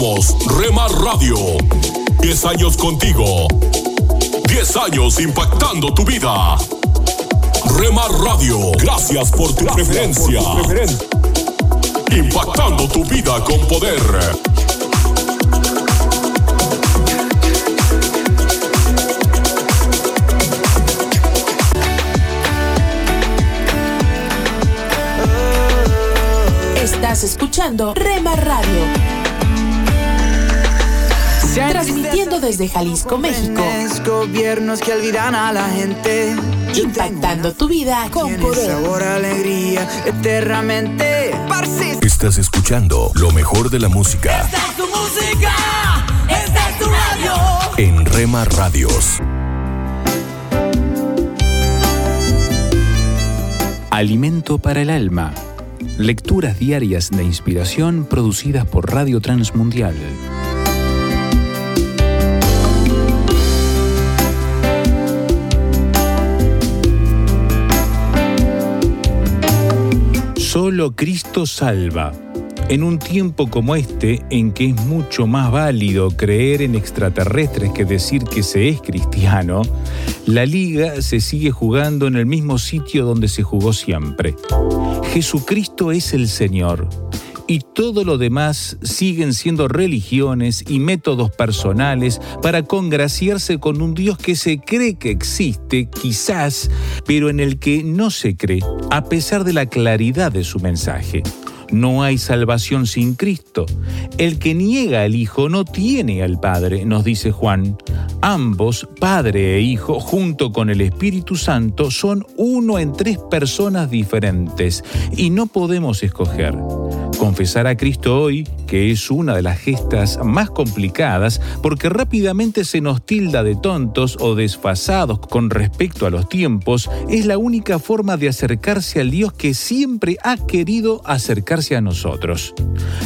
Somos Rema Radio. 10 años contigo. 10 años impactando tu vida. Rema Radio, gracias por tu preferencia. Impactando tu vida con poder. Estás escuchando Rema Radio. Transmitiendo desde Jalisco, México. Gobiernos que olvidan a la gente. Impactando tu vida con poder. Sabor, alegría, eternamente. Estás escuchando lo mejor de la música Esta es tu música, esta es tu radio. en Rema Radios. Alimento para el alma. Lecturas diarias de inspiración producidas por Radio Transmundial. Solo Cristo salva. En un tiempo como este, en que es mucho más válido creer en extraterrestres que decir que se es cristiano, la liga se sigue jugando en el mismo sitio donde se jugó siempre. Jesucristo es el Señor. Y todo lo demás siguen siendo religiones y métodos personales para congraciarse con un Dios que se cree que existe, quizás, pero en el que no se cree, a pesar de la claridad de su mensaje. No hay salvación sin Cristo. El que niega al Hijo no tiene al Padre, nos dice Juan. Ambos, Padre e Hijo, junto con el Espíritu Santo, son uno en tres personas diferentes y no podemos escoger. Confesar a Cristo hoy, que es una de las gestas más complicadas, porque rápidamente se nos tilda de tontos o desfasados con respecto a los tiempos, es la única forma de acercarse al Dios que siempre ha querido acercarse a nosotros.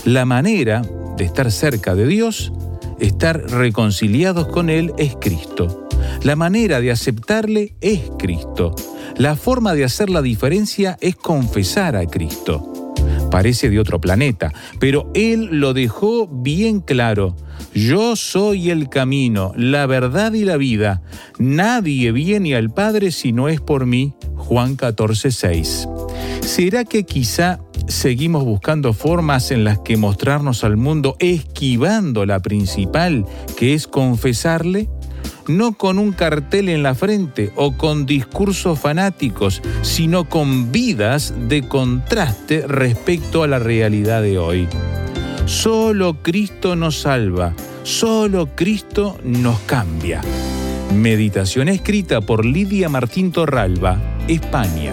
La manera de estar cerca de Dios, estar reconciliados con Él, es Cristo. La manera de aceptarle es Cristo. La forma de hacer la diferencia es confesar a Cristo parece de otro planeta, pero Él lo dejó bien claro. Yo soy el camino, la verdad y la vida. Nadie viene al Padre si no es por mí. Juan 14, 6. ¿Será que quizá seguimos buscando formas en las que mostrarnos al mundo esquivando la principal, que es confesarle? No con un cartel en la frente o con discursos fanáticos, sino con vidas de contraste respecto a la realidad de hoy. Solo Cristo nos salva, solo Cristo nos cambia. Meditación escrita por Lidia Martín Torralba, España.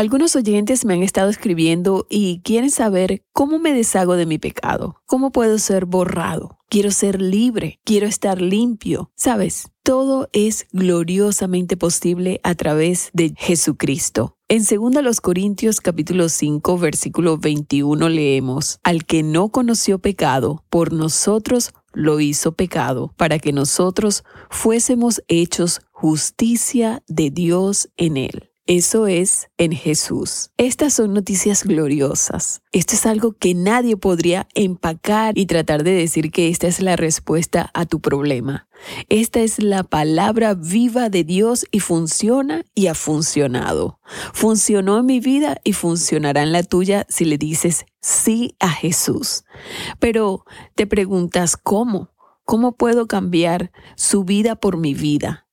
Algunos oyentes me han estado escribiendo y quieren saber cómo me deshago de mi pecado, cómo puedo ser borrado. Quiero ser libre, quiero estar limpio. Sabes, todo es gloriosamente posible a través de Jesucristo. En 2 Corintios capítulo 5 versículo 21 leemos, Al que no conoció pecado, por nosotros lo hizo pecado, para que nosotros fuésemos hechos justicia de Dios en él. Eso es en Jesús. Estas son noticias gloriosas. Esto es algo que nadie podría empacar y tratar de decir que esta es la respuesta a tu problema. Esta es la palabra viva de Dios y funciona y ha funcionado. Funcionó en mi vida y funcionará en la tuya si le dices sí a Jesús. Pero te preguntas, ¿cómo? ¿Cómo puedo cambiar su vida por mi vida?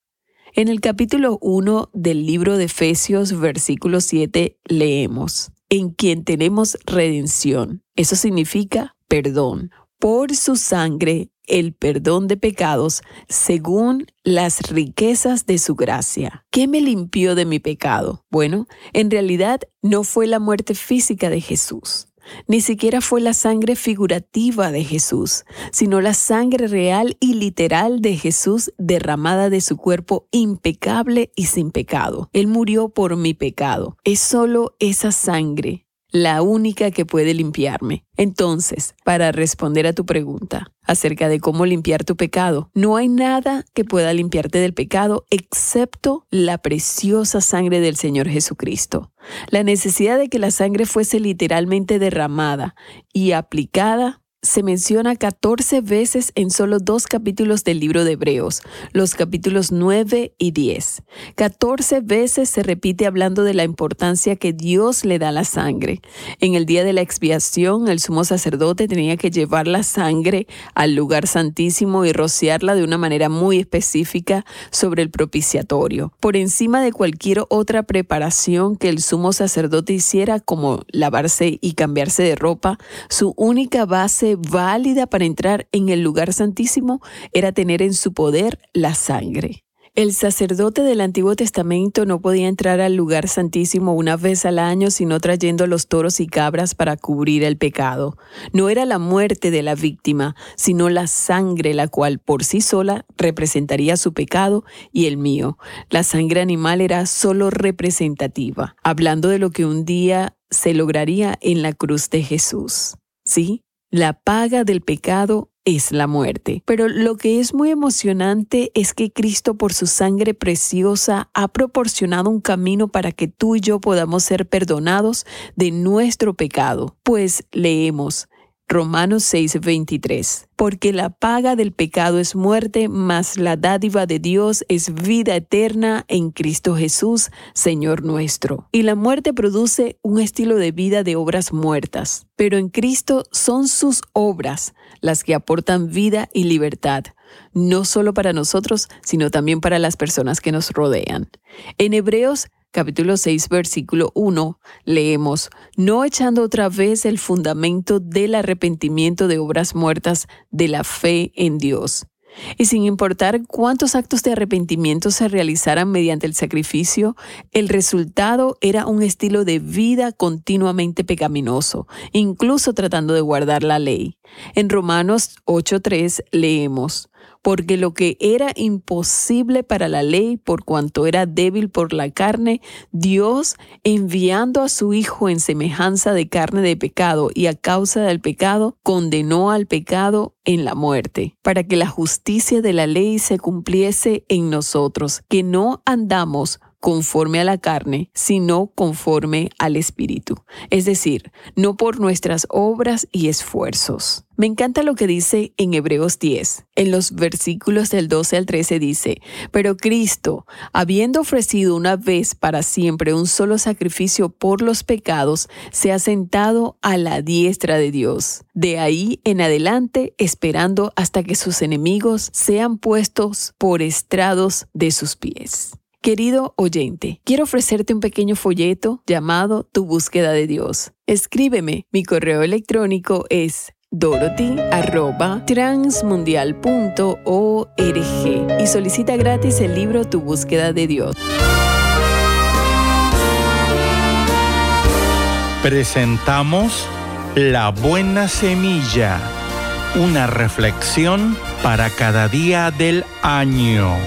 En el capítulo 1 del libro de Efesios, versículo 7, leemos, en quien tenemos redención. Eso significa perdón. Por su sangre, el perdón de pecados, según las riquezas de su gracia. ¿Qué me limpió de mi pecado? Bueno, en realidad no fue la muerte física de Jesús. Ni siquiera fue la sangre figurativa de Jesús, sino la sangre real y literal de Jesús derramada de su cuerpo impecable y sin pecado. Él murió por mi pecado. Es solo esa sangre la única que puede limpiarme. Entonces, para responder a tu pregunta acerca de cómo limpiar tu pecado, no hay nada que pueda limpiarte del pecado excepto la preciosa sangre del Señor Jesucristo. La necesidad de que la sangre fuese literalmente derramada y aplicada se menciona 14 veces en solo dos capítulos del libro de Hebreos, los capítulos 9 y 10. 14 veces se repite hablando de la importancia que Dios le da a la sangre. En el día de la expiación, el sumo sacerdote tenía que llevar la sangre al lugar santísimo y rociarla de una manera muy específica sobre el propiciatorio, por encima de cualquier otra preparación que el sumo sacerdote hiciera, como lavarse y cambiarse de ropa, su única base válida para entrar en el lugar santísimo era tener en su poder la sangre. El sacerdote del Antiguo Testamento no podía entrar al lugar santísimo una vez al año sino trayendo los toros y cabras para cubrir el pecado. No era la muerte de la víctima, sino la sangre la cual por sí sola representaría su pecado y el mío. La sangre animal era solo representativa, hablando de lo que un día se lograría en la cruz de Jesús. ¿Sí? La paga del pecado es la muerte. Pero lo que es muy emocionante es que Cristo por su sangre preciosa ha proporcionado un camino para que tú y yo podamos ser perdonados de nuestro pecado. Pues leemos, Romanos 6:23. Porque la paga del pecado es muerte, mas la dádiva de Dios es vida eterna en Cristo Jesús, Señor nuestro. Y la muerte produce un estilo de vida de obras muertas, pero en Cristo son sus obras las que aportan vida y libertad, no solo para nosotros, sino también para las personas que nos rodean. En Hebreos capítulo 6, versículo 1, leemos, no echando otra vez el fundamento del arrepentimiento de obras muertas de la fe en Dios. Y sin importar cuántos actos de arrepentimiento se realizaran mediante el sacrificio, el resultado era un estilo de vida continuamente pecaminoso, incluso tratando de guardar la ley. En Romanos 8.3 leemos, porque lo que era imposible para la ley por cuanto era débil por la carne, Dios, enviando a su Hijo en semejanza de carne de pecado y a causa del pecado, condenó al pecado en la muerte, para que la justicia de la ley se cumpliese en nosotros, que no andamos conforme a la carne, sino conforme al Espíritu, es decir, no por nuestras obras y esfuerzos. Me encanta lo que dice en Hebreos 10. En los versículos del 12 al 13 dice, pero Cristo, habiendo ofrecido una vez para siempre un solo sacrificio por los pecados, se ha sentado a la diestra de Dios. De ahí en adelante, esperando hasta que sus enemigos sean puestos por estrados de sus pies. Querido oyente, quiero ofrecerte un pequeño folleto llamado Tu búsqueda de Dios. Escríbeme. Mi correo electrónico es dorothy.transmundial.org y solicita gratis el libro Tu búsqueda de Dios. Presentamos La Buena Semilla, una reflexión para cada día del año.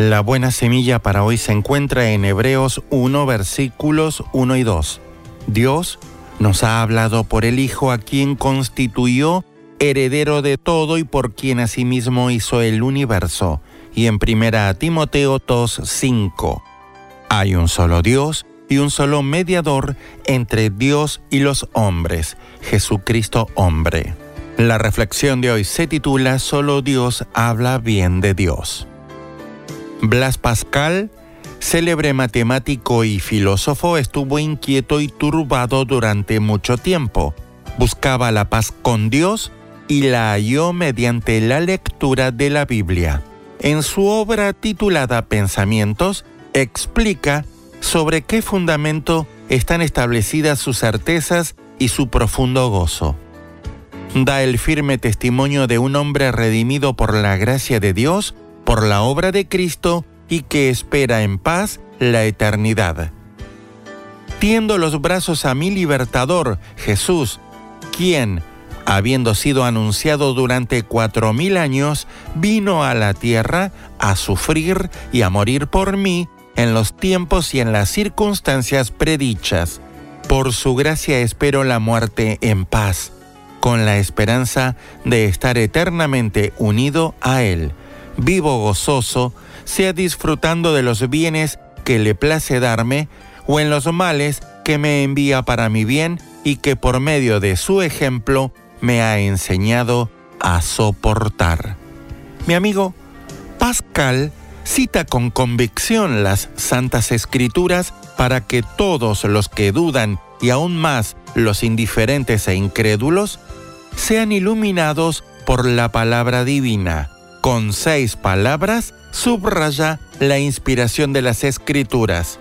La buena semilla para hoy se encuentra en Hebreos 1 versículos 1 y 2. Dios nos ha hablado por el Hijo a quien constituyó heredero de todo y por quien asimismo hizo el universo. Y en primera Timoteo 2, 5. Hay un solo Dios y un solo mediador entre Dios y los hombres, Jesucristo hombre. La reflexión de hoy se titula Solo Dios habla bien de Dios. Blas Pascal, célebre matemático y filósofo, estuvo inquieto y turbado durante mucho tiempo. Buscaba la paz con Dios y la halló mediante la lectura de la Biblia. En su obra titulada Pensamientos, explica sobre qué fundamento están establecidas sus certezas y su profundo gozo. Da el firme testimonio de un hombre redimido por la gracia de Dios, por la obra de Cristo y que espera en paz la eternidad. Tiendo los brazos a mi libertador, Jesús, quien, habiendo sido anunciado durante cuatro mil años, vino a la tierra a sufrir y a morir por mí en los tiempos y en las circunstancias predichas. Por su gracia espero la muerte en paz, con la esperanza de estar eternamente unido a Él. Vivo gozoso, sea disfrutando de los bienes que le place darme, o en los males que me envía para mi bien y que por medio de su ejemplo me ha enseñado a soportar. Mi amigo Pascal cita con convicción las santas escrituras para que todos los que dudan y aún más los indiferentes e incrédulos sean iluminados por la palabra divina. Con seis palabras subraya la inspiración de las escrituras.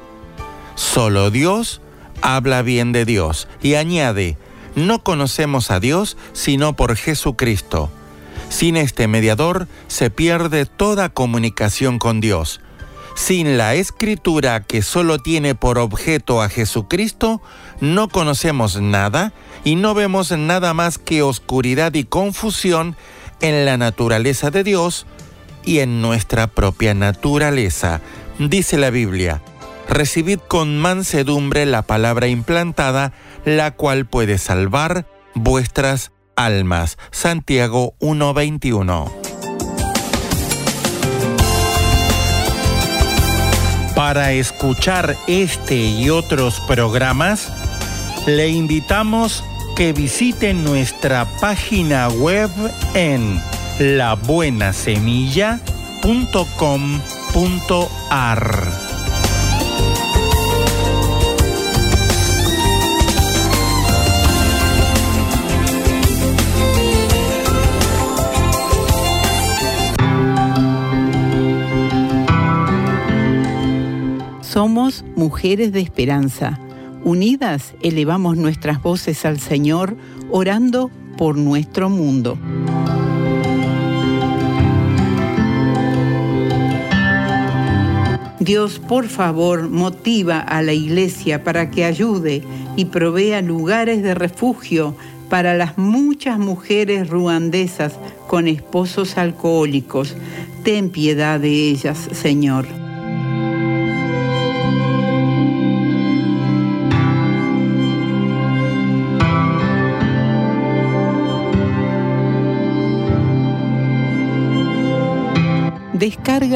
Solo Dios habla bien de Dios y añade, no conocemos a Dios sino por Jesucristo. Sin este mediador se pierde toda comunicación con Dios. Sin la escritura que solo tiene por objeto a Jesucristo, no conocemos nada y no vemos nada más que oscuridad y confusión en la naturaleza de Dios y en nuestra propia naturaleza. Dice la Biblia, recibid con mansedumbre la palabra implantada, la cual puede salvar vuestras almas. Santiago 1:21. Para escuchar este y otros programas, le invitamos que visite nuestra página web en labuenasemilla.com.ar. Somos mujeres de esperanza. Unidas elevamos nuestras voces al Señor, orando por nuestro mundo. Dios, por favor, motiva a la Iglesia para que ayude y provea lugares de refugio para las muchas mujeres ruandesas con esposos alcohólicos. Ten piedad de ellas, Señor.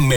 Rema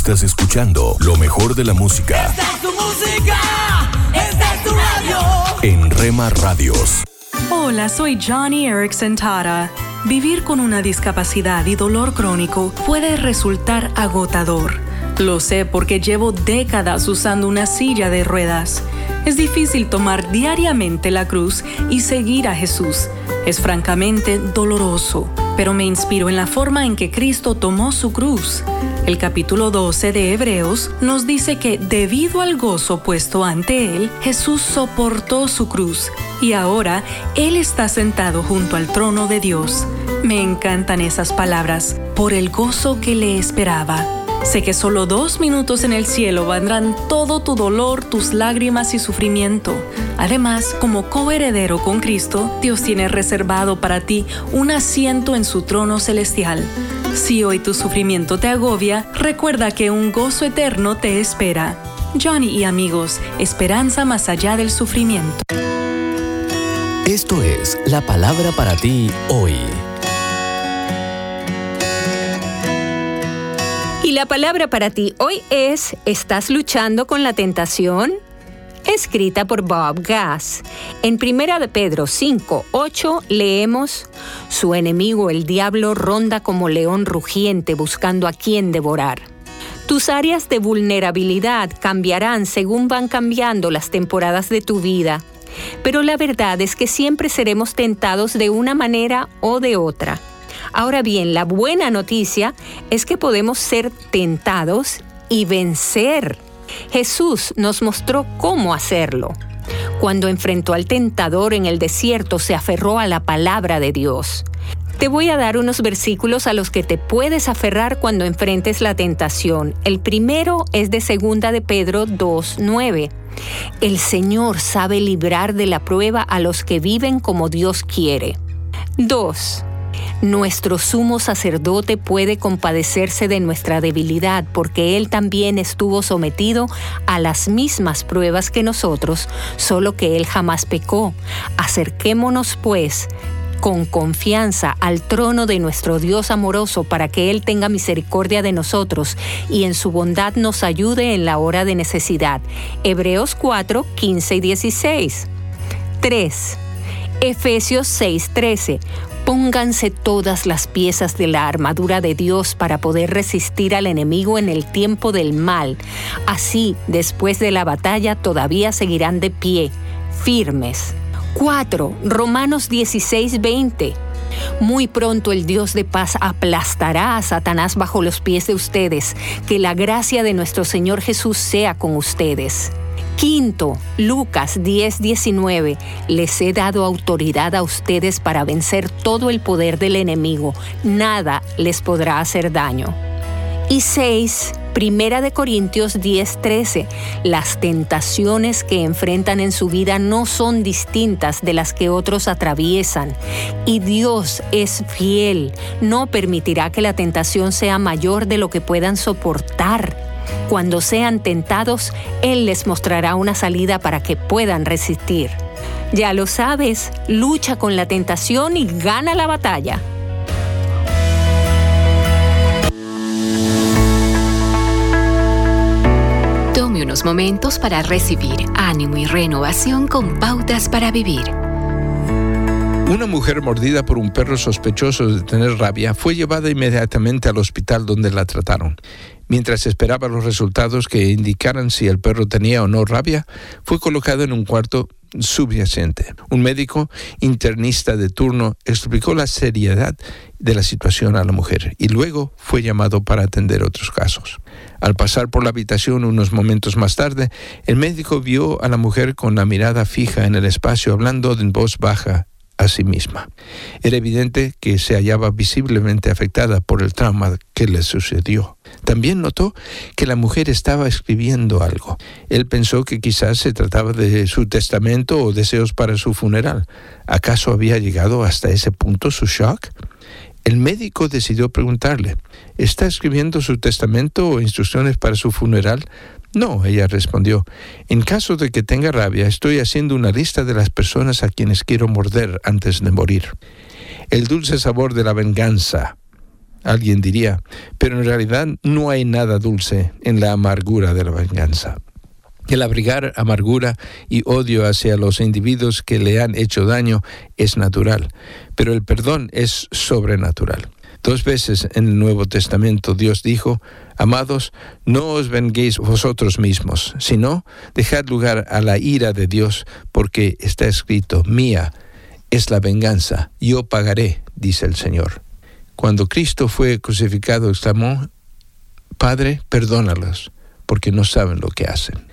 Estás escuchando lo mejor de la música Esta es tu música, esta es tu radio. en Rema Radios. Hola, soy Johnny Erickson Tara. Vivir con una discapacidad y dolor crónico puede resultar agotador. Lo sé porque llevo décadas usando una silla de ruedas. Es difícil tomar diariamente la cruz y seguir a Jesús. Es francamente doloroso, pero me inspiro en la forma en que Cristo tomó su cruz. El capítulo 12 de Hebreos nos dice que debido al gozo puesto ante él, Jesús soportó su cruz y ahora Él está sentado junto al trono de Dios. Me encantan esas palabras, por el gozo que le esperaba. Sé que solo dos minutos en el cielo vendrán todo tu dolor, tus lágrimas y sufrimiento. Además, como coheredero con Cristo, Dios tiene reservado para ti un asiento en su trono celestial. Si hoy tu sufrimiento te agobia, recuerda que un gozo eterno te espera. Johnny y amigos, esperanza más allá del sufrimiento. Esto es la palabra para ti hoy. Y la palabra para ti hoy es, ¿estás luchando con la tentación? Escrita por Bob Gass. En 1 de Pedro 5, 8 leemos, Su enemigo el diablo ronda como león rugiente buscando a quien devorar. Tus áreas de vulnerabilidad cambiarán según van cambiando las temporadas de tu vida, pero la verdad es que siempre seremos tentados de una manera o de otra. Ahora bien, la buena noticia es que podemos ser tentados y vencer. Jesús nos mostró cómo hacerlo. Cuando enfrentó al tentador en el desierto, se aferró a la palabra de Dios. Te voy a dar unos versículos a los que te puedes aferrar cuando enfrentes la tentación. El primero es de segunda de Pedro 2:9. El Señor sabe librar de la prueba a los que viven como Dios quiere. 2. Nuestro sumo sacerdote puede compadecerse de nuestra debilidad porque Él también estuvo sometido a las mismas pruebas que nosotros, solo que Él jamás pecó. Acerquémonos pues con confianza al trono de nuestro Dios amoroso para que Él tenga misericordia de nosotros y en su bondad nos ayude en la hora de necesidad. Hebreos 4, 15 y 16. 3. Efesios 6, 13. Pónganse todas las piezas de la armadura de Dios para poder resistir al enemigo en el tiempo del mal. Así, después de la batalla, todavía seguirán de pie, firmes. 4. Romanos 16, 20. Muy pronto el Dios de paz aplastará a Satanás bajo los pies de ustedes. Que la gracia de nuestro Señor Jesús sea con ustedes. Quinto, Lucas 10, 19. Les he dado autoridad a ustedes para vencer todo el poder del enemigo. Nada les podrá hacer daño. Y 6. Primera de Corintios 10:13. Las tentaciones que enfrentan en su vida no son distintas de las que otros atraviesan. Y Dios es fiel. No permitirá que la tentación sea mayor de lo que puedan soportar. Cuando sean tentados, Él les mostrará una salida para que puedan resistir. Ya lo sabes, lucha con la tentación y gana la batalla. Tome unos momentos para recibir ánimo y renovación con pautas para vivir. Una mujer mordida por un perro sospechoso de tener rabia fue llevada inmediatamente al hospital donde la trataron. Mientras esperaba los resultados que indicaran si el perro tenía o no rabia, fue colocado en un cuarto subyacente. Un médico internista de turno explicó la seriedad de la situación a la mujer y luego fue llamado para atender otros casos. Al pasar por la habitación unos momentos más tarde, el médico vio a la mujer con la mirada fija en el espacio hablando en voz baja a sí misma. Era evidente que se hallaba visiblemente afectada por el trauma que le sucedió. También notó que la mujer estaba escribiendo algo. Él pensó que quizás se trataba de su testamento o deseos para su funeral. ¿Acaso había llegado hasta ese punto su shock? El médico decidió preguntarle, ¿está escribiendo su testamento o instrucciones para su funeral? No, ella respondió, en caso de que tenga rabia, estoy haciendo una lista de las personas a quienes quiero morder antes de morir. El dulce sabor de la venganza, alguien diría, pero en realidad no hay nada dulce en la amargura de la venganza. El abrigar amargura y odio hacia los individuos que le han hecho daño es natural, pero el perdón es sobrenatural. Dos veces en el Nuevo Testamento Dios dijo, Amados, no os venguéis vosotros mismos, sino dejad lugar a la ira de Dios, porque está escrito, Mía es la venganza, yo pagaré, dice el Señor. Cuando Cristo fue crucificado, exclamó, Padre, perdónalos, porque no saben lo que hacen.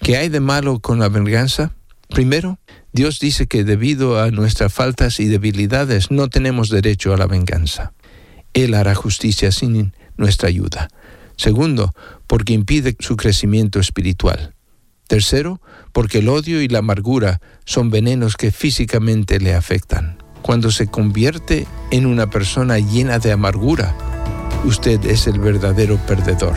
¿Qué hay de malo con la venganza? Primero, Dios dice que debido a nuestras faltas y debilidades no tenemos derecho a la venganza. Él hará justicia sin nuestra ayuda. Segundo, porque impide su crecimiento espiritual. Tercero, porque el odio y la amargura son venenos que físicamente le afectan. Cuando se convierte en una persona llena de amargura, usted es el verdadero perdedor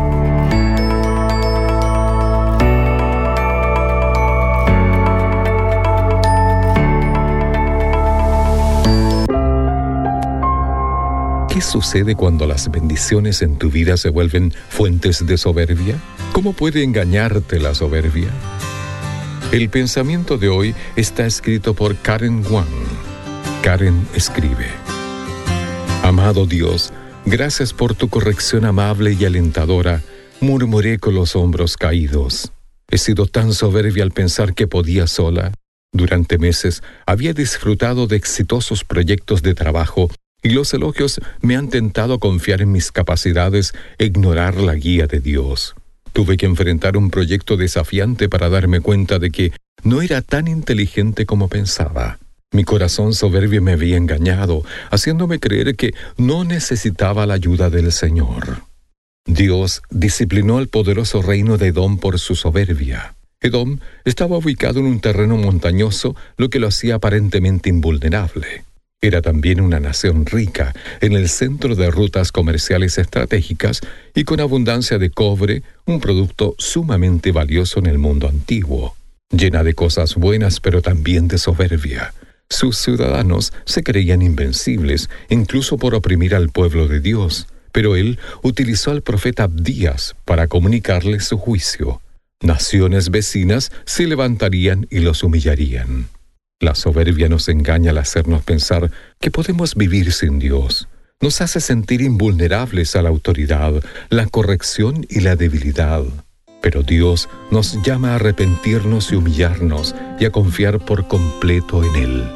¿Qué sucede cuando las bendiciones en tu vida se vuelven fuentes de soberbia? ¿Cómo puede engañarte la soberbia? El pensamiento de hoy está escrito por Karen Wang. Karen escribe. Amado Dios, gracias por tu corrección amable y alentadora. Murmuré con los hombros caídos. He sido tan soberbia al pensar que podía sola. Durante meses había disfrutado de exitosos proyectos de trabajo y los elogios me han tentado confiar en mis capacidades e ignorar la guía de Dios. Tuve que enfrentar un proyecto desafiante para darme cuenta de que no era tan inteligente como pensaba. Mi corazón soberbio me había engañado, haciéndome creer que no necesitaba la ayuda del Señor. Dios disciplinó al poderoso reino de Edom por su soberbia. Edom estaba ubicado en un terreno montañoso, lo que lo hacía aparentemente invulnerable. Era también una nación rica en el centro de rutas comerciales estratégicas y con abundancia de cobre, un producto sumamente valioso en el mundo antiguo. Llena de cosas buenas pero también de soberbia. Sus ciudadanos se creían invencibles, incluso por oprimir al pueblo de Dios, pero él utilizó al profeta Abdías para comunicarles su juicio. Naciones vecinas se levantarían y los humillarían. La soberbia nos engaña al hacernos pensar que podemos vivir sin Dios. Nos hace sentir invulnerables a la autoridad, la corrección y la debilidad. Pero Dios nos llama a arrepentirnos y humillarnos y a confiar por completo en Él.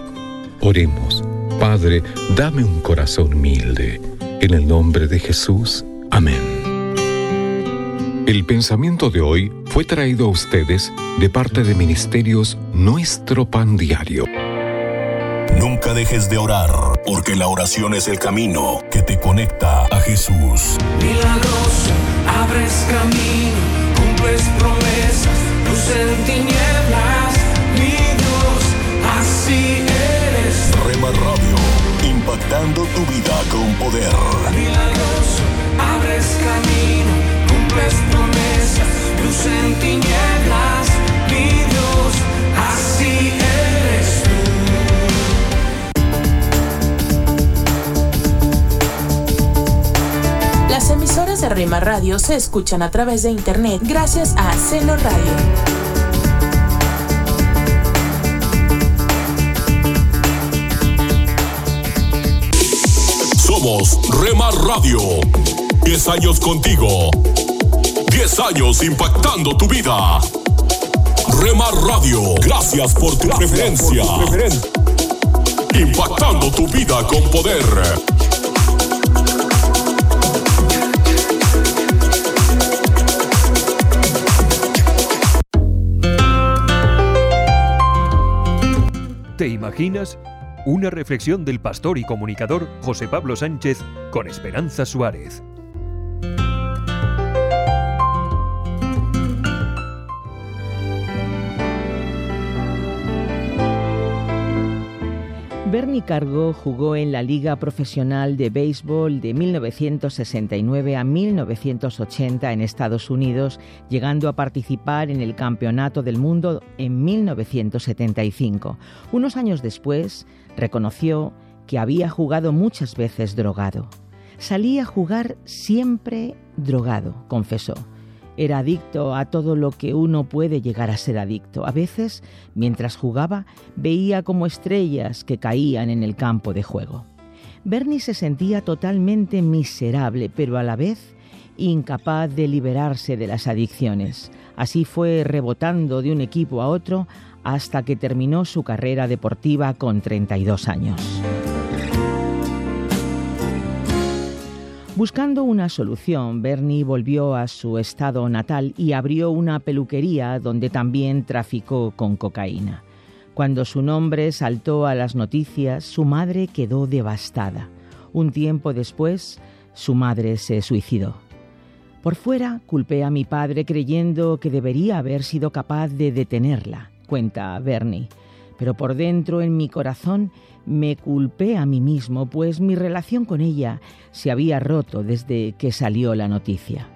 Oremos, Padre, dame un corazón humilde. En el nombre de Jesús. Amén. El pensamiento de hoy fue traído a ustedes de parte de Ministerios Nuestro Pan Diario. Nunca dejes de orar, porque la oración es el camino que te conecta a Jesús. Milagroso, abres camino, cumples promesas, luz en tinieblas, mi Dios, así eres. Rema Radio, impactando tu vida con poder. Milagroso, abres camino, cumples promesas, luz en tinieblas, mi Dios, así eres tú. Las emisoras de Rema Radio se escuchan a través de internet gracias a Celo Radio. Somos Rema Radio. 10 años contigo. 10 años impactando tu vida. Rema Radio, gracias por tu preferencia. Impactando tu vida con poder. ¿Te imaginas? Una reflexión del pastor y comunicador José Pablo Sánchez con Esperanza Suárez. Cargo jugó en la Liga Profesional de Béisbol de 1969 a 1980 en Estados Unidos, llegando a participar en el Campeonato del Mundo en 1975. Unos años después, reconoció que había jugado muchas veces drogado. Salía a jugar siempre drogado, confesó. Era adicto a todo lo que uno puede llegar a ser adicto. A veces, mientras jugaba, veía como estrellas que caían en el campo de juego. Bernie se sentía totalmente miserable, pero a la vez incapaz de liberarse de las adicciones. Así fue rebotando de un equipo a otro hasta que terminó su carrera deportiva con 32 años. Buscando una solución, Bernie volvió a su estado natal y abrió una peluquería donde también traficó con cocaína. Cuando su nombre saltó a las noticias, su madre quedó devastada. Un tiempo después, su madre se suicidó. Por fuera culpé a mi padre creyendo que debería haber sido capaz de detenerla, cuenta Bernie. Pero por dentro, en mi corazón, me culpé a mí mismo, pues mi relación con ella se había roto desde que salió la noticia.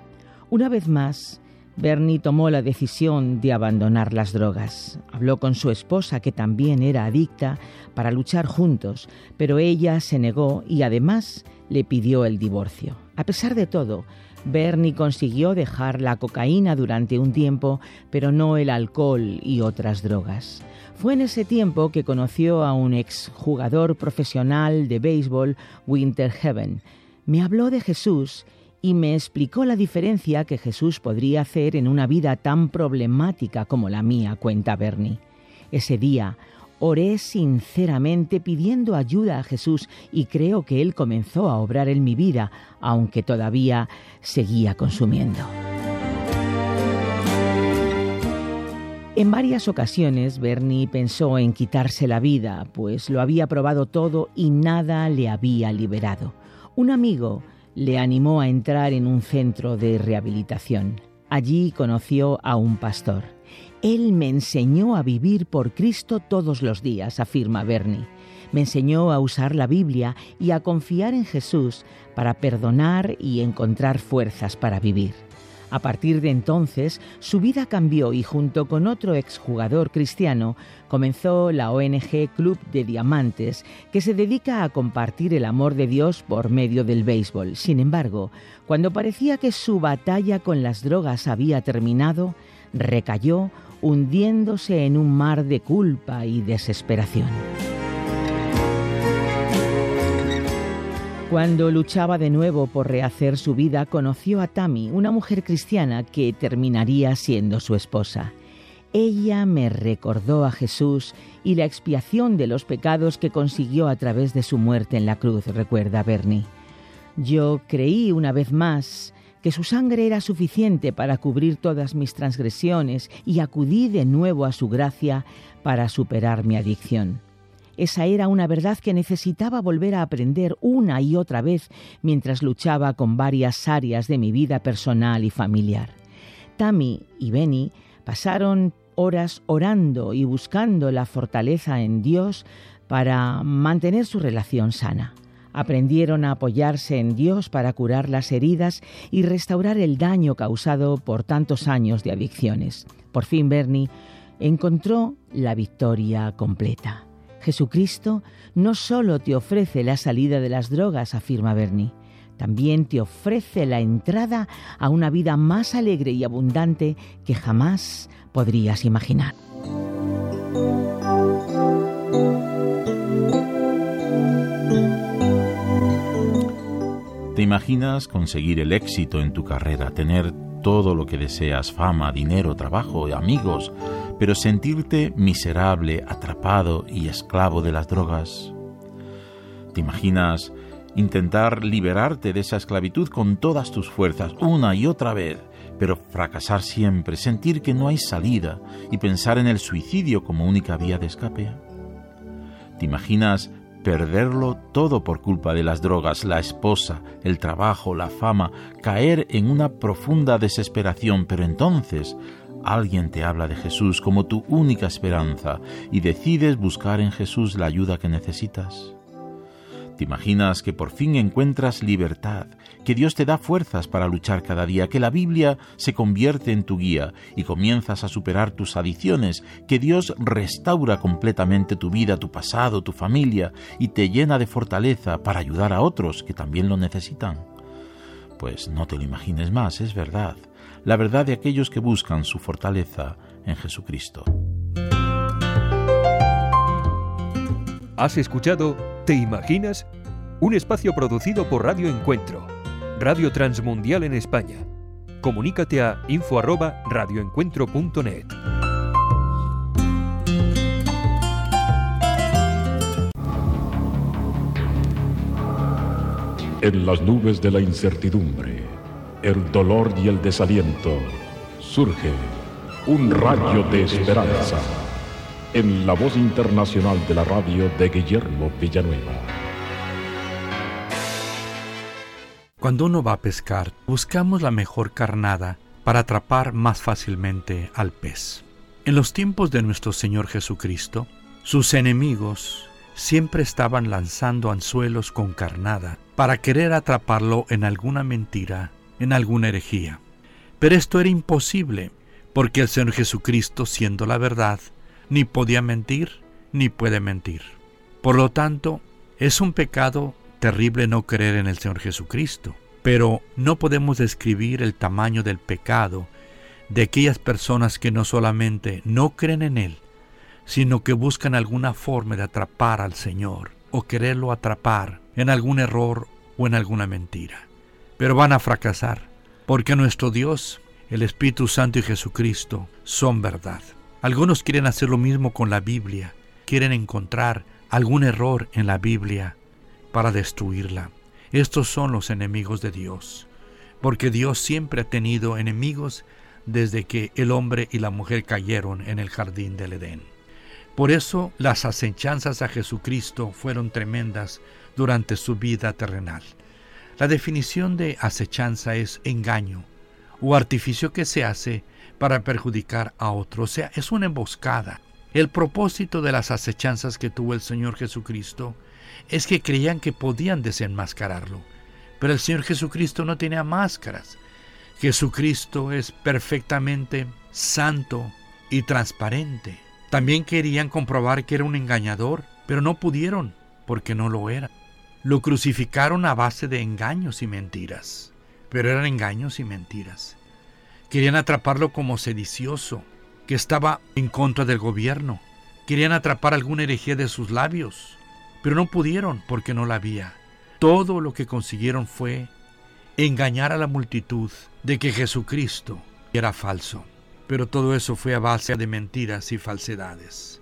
Una vez más, Bernie tomó la decisión de abandonar las drogas. Habló con su esposa, que también era adicta, para luchar juntos, pero ella se negó y además le pidió el divorcio. A pesar de todo, Bernie consiguió dejar la cocaína durante un tiempo, pero no el alcohol y otras drogas. Fue en ese tiempo que conoció a un exjugador profesional de béisbol, Winter Heaven. Me habló de Jesús y me explicó la diferencia que Jesús podría hacer en una vida tan problemática como la mía, cuenta Bernie. Ese día oré sinceramente pidiendo ayuda a Jesús y creo que Él comenzó a obrar en mi vida, aunque todavía seguía consumiendo. En varias ocasiones Bernie pensó en quitarse la vida, pues lo había probado todo y nada le había liberado. Un amigo le animó a entrar en un centro de rehabilitación. Allí conoció a un pastor. Él me enseñó a vivir por Cristo todos los días, afirma Bernie. Me enseñó a usar la Biblia y a confiar en Jesús para perdonar y encontrar fuerzas para vivir. A partir de entonces, su vida cambió y junto con otro exjugador cristiano comenzó la ONG Club de Diamantes, que se dedica a compartir el amor de Dios por medio del béisbol. Sin embargo, cuando parecía que su batalla con las drogas había terminado, recayó hundiéndose en un mar de culpa y desesperación. Cuando luchaba de nuevo por rehacer su vida, conoció a Tammy, una mujer cristiana que terminaría siendo su esposa. Ella me recordó a Jesús y la expiación de los pecados que consiguió a través de su muerte en la cruz, recuerda Bernie. Yo creí una vez más que su sangre era suficiente para cubrir todas mis transgresiones y acudí de nuevo a su gracia para superar mi adicción. Esa era una verdad que necesitaba volver a aprender una y otra vez mientras luchaba con varias áreas de mi vida personal y familiar. Tammy y Benny pasaron horas orando y buscando la fortaleza en Dios para mantener su relación sana. Aprendieron a apoyarse en Dios para curar las heridas y restaurar el daño causado por tantos años de adicciones. Por fin Bernie encontró la victoria completa. Jesucristo no solo te ofrece la salida de las drogas, afirma Bernie, también te ofrece la entrada a una vida más alegre y abundante que jamás podrías imaginar. ¿Te imaginas conseguir el éxito en tu carrera, tener todo lo que deseas, fama, dinero, trabajo, amigos, pero sentirte miserable, atrapado y esclavo de las drogas. ¿Te imaginas intentar liberarte de esa esclavitud con todas tus fuerzas, una y otra vez, pero fracasar siempre, sentir que no hay salida y pensar en el suicidio como única vía de escape? ¿Te imaginas perderlo todo por culpa de las drogas, la esposa, el trabajo, la fama, caer en una profunda desesperación, pero entonces alguien te habla de Jesús como tu única esperanza y decides buscar en Jesús la ayuda que necesitas? ¿Te imaginas que por fin encuentras libertad, que Dios te da fuerzas para luchar cada día, que la Biblia se convierte en tu guía y comienzas a superar tus adicciones, que Dios restaura completamente tu vida, tu pasado, tu familia y te llena de fortaleza para ayudar a otros que también lo necesitan? Pues no te lo imagines más, es verdad, la verdad de aquellos que buscan su fortaleza en Jesucristo. ¿Has escuchado ¿Te imaginas? Un espacio producido por Radio Encuentro, Radio Transmundial en España. Comunícate a info@radioencuentro.net. En las nubes de la incertidumbre, el dolor y el desaliento, surge un rayo de esperanza en la voz internacional de la radio de Guillermo Villanueva. Cuando uno va a pescar, buscamos la mejor carnada para atrapar más fácilmente al pez. En los tiempos de nuestro Señor Jesucristo, sus enemigos siempre estaban lanzando anzuelos con carnada para querer atraparlo en alguna mentira, en alguna herejía. Pero esto era imposible, porque el Señor Jesucristo, siendo la verdad, ni podía mentir, ni puede mentir. Por lo tanto, es un pecado terrible no creer en el Señor Jesucristo, pero no podemos describir el tamaño del pecado de aquellas personas que no solamente no creen en Él, sino que buscan alguna forma de atrapar al Señor o quererlo atrapar en algún error o en alguna mentira. Pero van a fracasar, porque nuestro Dios, el Espíritu Santo y Jesucristo son verdad. Algunos quieren hacer lo mismo con la Biblia, quieren encontrar algún error en la Biblia para destruirla. Estos son los enemigos de Dios, porque Dios siempre ha tenido enemigos desde que el hombre y la mujer cayeron en el jardín del Edén. Por eso las acechanzas a Jesucristo fueron tremendas durante su vida terrenal. La definición de acechanza es engaño o artificio que se hace para perjudicar a otro, o sea, es una emboscada. El propósito de las acechanzas que tuvo el Señor Jesucristo es que creían que podían desenmascararlo, pero el Señor Jesucristo no tenía máscaras. Jesucristo es perfectamente santo y transparente. También querían comprobar que era un engañador, pero no pudieron porque no lo era. Lo crucificaron a base de engaños y mentiras, pero eran engaños y mentiras. Querían atraparlo como sedicioso, que estaba en contra del gobierno. Querían atrapar alguna herejía de sus labios, pero no pudieron porque no la había. Todo lo que consiguieron fue engañar a la multitud de que Jesucristo era falso. Pero todo eso fue a base de mentiras y falsedades.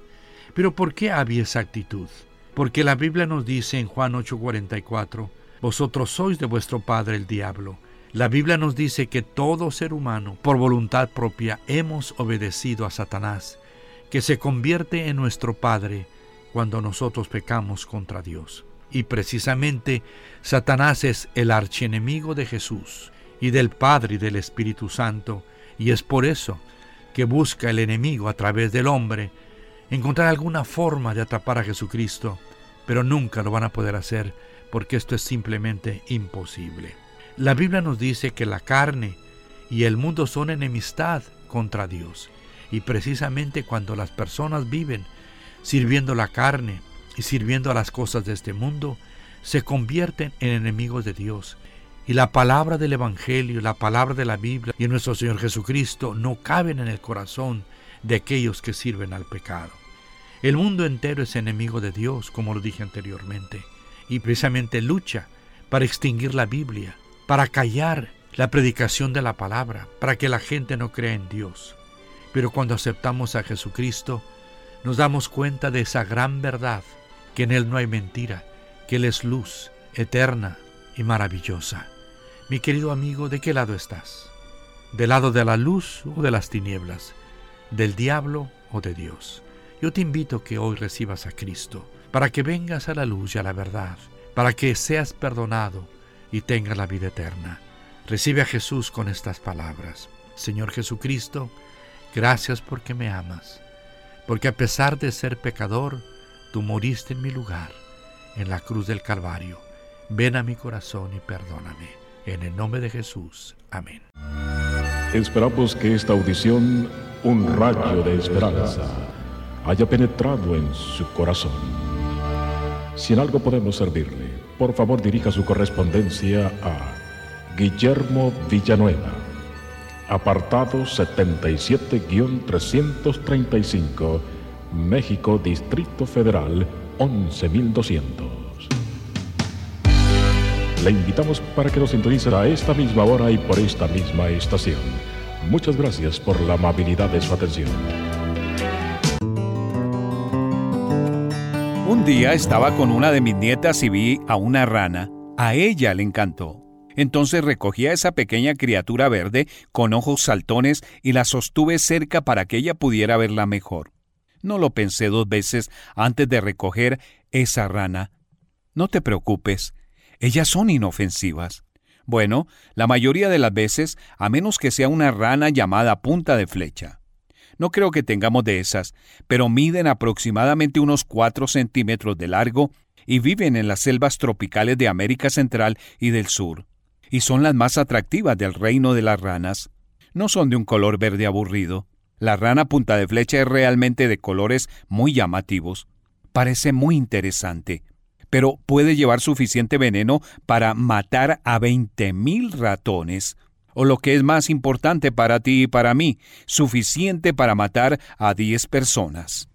Pero ¿por qué había esa actitud? Porque la Biblia nos dice en Juan 8:44, vosotros sois de vuestro padre el diablo. La Biblia nos dice que todo ser humano, por voluntad propia, hemos obedecido a Satanás, que se convierte en nuestro Padre cuando nosotros pecamos contra Dios. Y precisamente Satanás es el archienemigo de Jesús y del Padre y del Espíritu Santo, y es por eso que busca el enemigo a través del hombre encontrar alguna forma de atrapar a Jesucristo, pero nunca lo van a poder hacer porque esto es simplemente imposible. La Biblia nos dice que la carne y el mundo son enemistad contra Dios, y precisamente cuando las personas viven sirviendo la carne y sirviendo a las cosas de este mundo, se convierten en enemigos de Dios. Y la palabra del Evangelio, la palabra de la Biblia y nuestro Señor Jesucristo no caben en el corazón de aquellos que sirven al pecado. El mundo entero es enemigo de Dios, como lo dije anteriormente, y precisamente lucha para extinguir la Biblia, para callar la predicación de la palabra, para que la gente no crea en Dios. Pero cuando aceptamos a Jesucristo, nos damos cuenta de esa gran verdad, que en Él no hay mentira, que Él es luz eterna y maravillosa. Mi querido amigo, ¿de qué lado estás? ¿Del lado de la luz o de las tinieblas? ¿Del diablo o de Dios? Yo te invito que hoy recibas a Cristo, para que vengas a la luz y a la verdad, para que seas perdonado y tengas la vida eterna. Recibe a Jesús con estas palabras. Señor Jesucristo, gracias porque me amas porque a pesar de ser pecador, tú moriste en mi lugar, en la cruz del Calvario. Ven a mi corazón y perdóname. En el nombre de Jesús. Amén. Esperamos que esta audición, un rayo de esperanza, haya penetrado en su corazón. Si en algo podemos servirle, por favor dirija su correspondencia a Guillermo Villanueva apartado 77-335, México, Distrito Federal, 11200. Le invitamos para que nos sintonice a esta misma hora y por esta misma estación. Muchas gracias por la amabilidad de su atención. Un día estaba con una de mis nietas y vi a una rana. A ella le encantó. Entonces recogí a esa pequeña criatura verde con ojos saltones y la sostuve cerca para que ella pudiera verla mejor. No lo pensé dos veces antes de recoger esa rana. No te preocupes, ellas son inofensivas. Bueno, la mayoría de las veces, a menos que sea una rana llamada punta de flecha. No creo que tengamos de esas, pero miden aproximadamente unos 4 centímetros de largo y viven en las selvas tropicales de América Central y del Sur. Y son las más atractivas del reino de las ranas. No son de un color verde aburrido. La rana punta de flecha es realmente de colores muy llamativos. Parece muy interesante, pero puede llevar suficiente veneno para matar a 20.000 ratones o lo que es más importante para ti y para mí, suficiente para matar a 10 personas.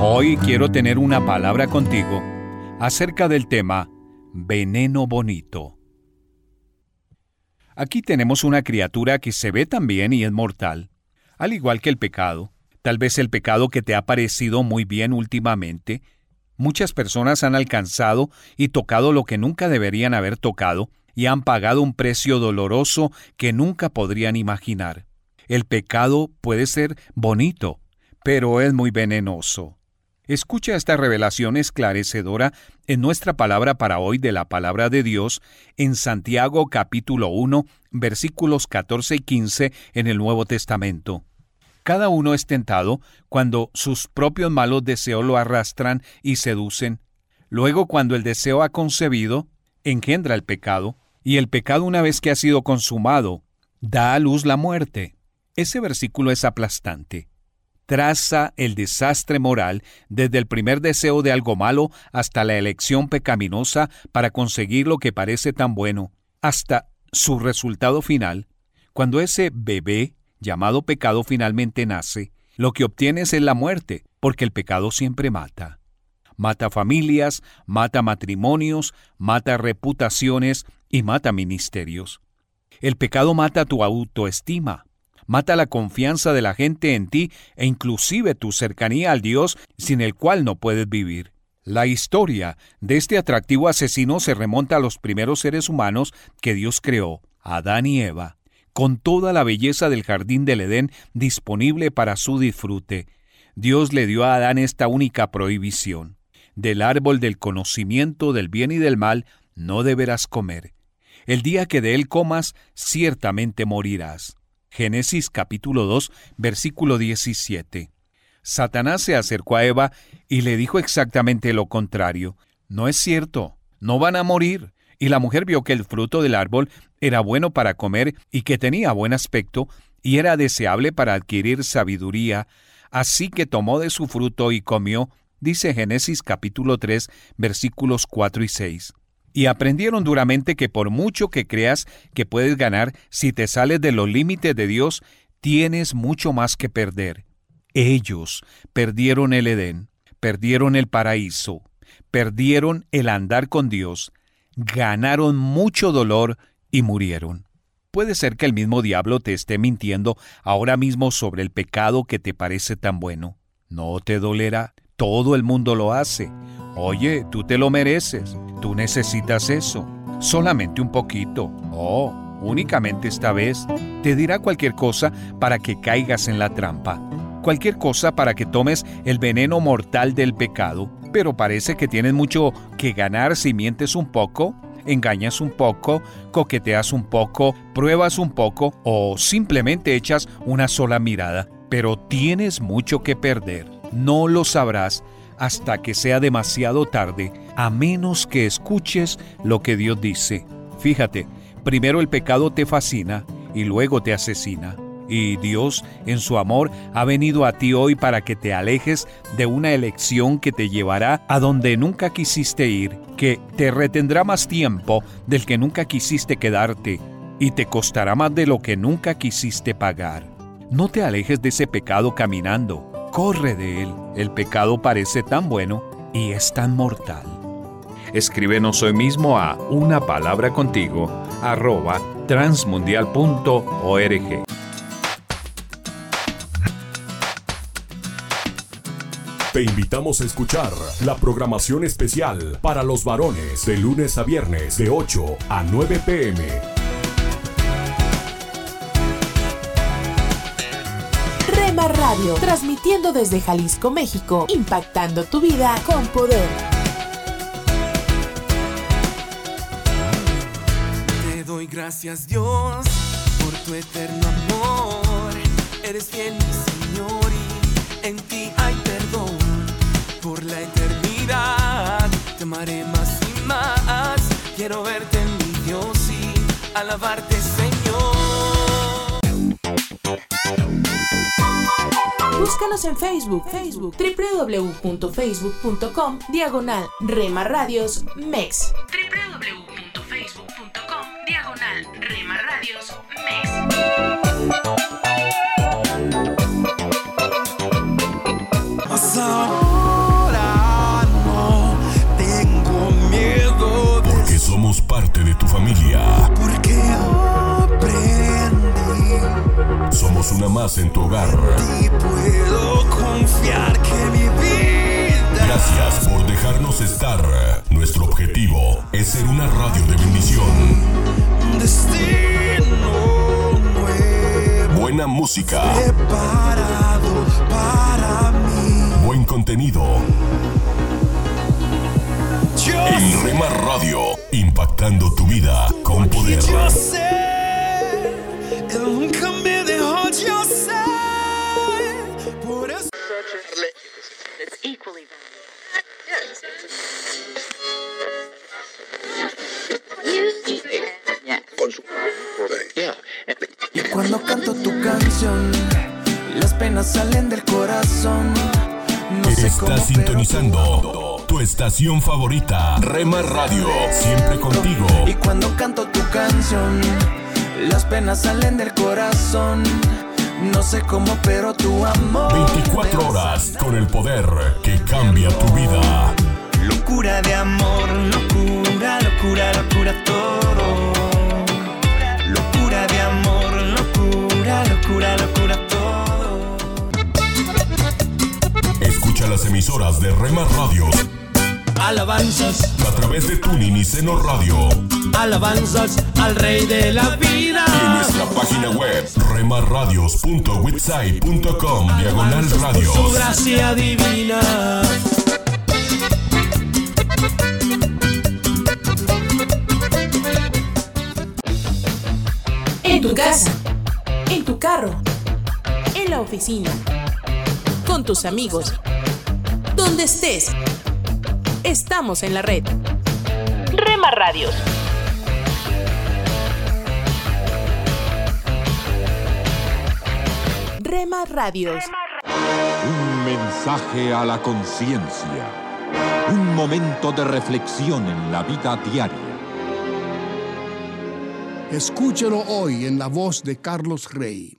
Hoy quiero tener una palabra contigo acerca del tema veneno bonito. Aquí tenemos una criatura que se ve también y es mortal, al igual que el pecado. Tal vez el pecado que te ha parecido muy bien últimamente, Muchas personas han alcanzado y tocado lo que nunca deberían haber tocado y han pagado un precio doloroso que nunca podrían imaginar. El pecado puede ser bonito, pero es muy venenoso. Escucha esta revelación esclarecedora en nuestra palabra para hoy de la palabra de Dios en Santiago capítulo 1 versículos 14 y 15 en el Nuevo Testamento. Cada uno es tentado cuando sus propios malos deseos lo arrastran y seducen. Luego cuando el deseo ha concebido, engendra el pecado, y el pecado una vez que ha sido consumado, da a luz la muerte. Ese versículo es aplastante. Traza el desastre moral desde el primer deseo de algo malo hasta la elección pecaminosa para conseguir lo que parece tan bueno, hasta su resultado final, cuando ese bebé llamado pecado finalmente nace, lo que obtienes es la muerte, porque el pecado siempre mata. Mata familias, mata matrimonios, mata reputaciones y mata ministerios. El pecado mata tu autoestima, mata la confianza de la gente en ti e inclusive tu cercanía al Dios sin el cual no puedes vivir. La historia de este atractivo asesino se remonta a los primeros seres humanos que Dios creó, Adán y Eva con toda la belleza del jardín del Edén disponible para su disfrute, Dios le dio a Adán esta única prohibición. Del árbol del conocimiento del bien y del mal no deberás comer. El día que de él comas, ciertamente morirás. Génesis capítulo 2, versículo 17. Satanás se acercó a Eva y le dijo exactamente lo contrario. No es cierto, no van a morir. Y la mujer vio que el fruto del árbol era bueno para comer y que tenía buen aspecto, y era deseable para adquirir sabiduría, así que tomó de su fruto y comió, dice Génesis capítulo 3 versículos 4 y 6. Y aprendieron duramente que por mucho que creas que puedes ganar, si te sales de los límites de Dios, tienes mucho más que perder. Ellos perdieron el Edén, perdieron el paraíso, perdieron el andar con Dis, ganaron mucho dolor y murieron. Puede ser que el mismo diablo te esté mintiendo ahora mismo sobre el pecado que te parece tan bueno. No te dolerá, todo el mundo lo hace. Oye, tú te lo mereces, tú necesitas eso. Solamente un poquito. Oh, únicamente esta vez. Te dirá cualquier cosa para que caigas en la trampa. Cualquier cosa para que tomes el veneno mortal del pecado. Pero parece que tienes mucho que ganar si mientes un poco engañas un poco, coqueteas un poco, pruebas un poco o simplemente echas una sola mirada. Pero tienes mucho que perder. No lo sabrás hasta que sea demasiado tarde, a menos que escuches lo que Dios dice. Fíjate, primero el pecado te fascina y luego te asesina. Y Dios, en su amor, ha venido a ti hoy para que te alejes de una elección que te llevará a donde nunca quisiste ir, que te retendrá más tiempo del que nunca quisiste quedarte y te costará más de lo que nunca quisiste pagar. No te alejes de ese pecado caminando, corre de él. El pecado parece tan bueno y es tan mortal. Escríbenos hoy mismo a una palabra contigo arroba transmundial.org. Te invitamos a escuchar la programación especial para los varones de lunes a viernes de 8 a 9 pm. Radio, transmitiendo desde Jalisco, México, impactando tu vida con poder. Te doy gracias Dios por tu eterno amor. Eres fiel mi Señor y en ti hay perdón. Por la eternidad te amaré más y más. Quiero verte en mi Dios y alabarte Búscanos en Facebook, Facebook, www.facebook.com, diagonal Rema Radios MEX. Una más en tu hogar. y puedo confiar que mi vida Gracias por dejarnos estar. Nuestro objetivo es ser una radio de bendición. destino nuevo Buena música. preparado para mí. Buen contenido. Yo En Rema Radio, impactando tu vida con poder. Yo sé, Él nunca me dejó, canción, las penas salen del corazón. No sé cómo, Estás sintonizando tu estación favorita, Rema Radio, siempre contigo. Y cuando canto tu canción, las penas salen del corazón. No sé cómo, pero tu amor. 24 horas con el poder que cambia tu vida. Locura de amor, locura, locura, locura todo. Locura, locura, todo. Escucha las emisoras de Rema Radio Alabanzas, a través de Tuning y Seno Radio alabanzas al Rey de la vida. y en nuestra página web remarradios.witsai.com diagonal Por su radios. gracia divina. Carro, en la oficina, con tus amigos, donde estés. Estamos en la red. Rema Radios. Rema Radios. Un mensaje a la conciencia. Un momento de reflexión en la vida diaria. Escúchelo hoy en la voz de Carlos Rey.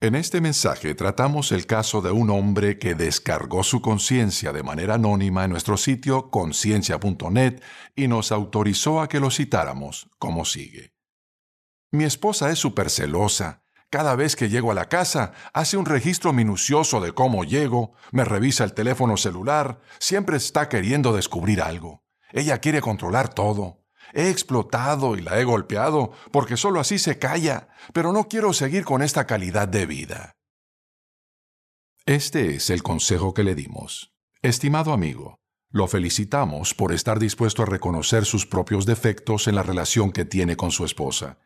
En este mensaje tratamos el caso de un hombre que descargó su conciencia de manera anónima en nuestro sitio conciencia.net y nos autorizó a que lo citáramos, como sigue. Mi esposa es súper celosa. Cada vez que llego a la casa, hace un registro minucioso de cómo llego, me revisa el teléfono celular, siempre está queriendo descubrir algo. Ella quiere controlar todo. He explotado y la he golpeado porque solo así se calla, pero no quiero seguir con esta calidad de vida. Este es el consejo que le dimos. Estimado amigo, lo felicitamos por estar dispuesto a reconocer sus propios defectos en la relación que tiene con su esposa.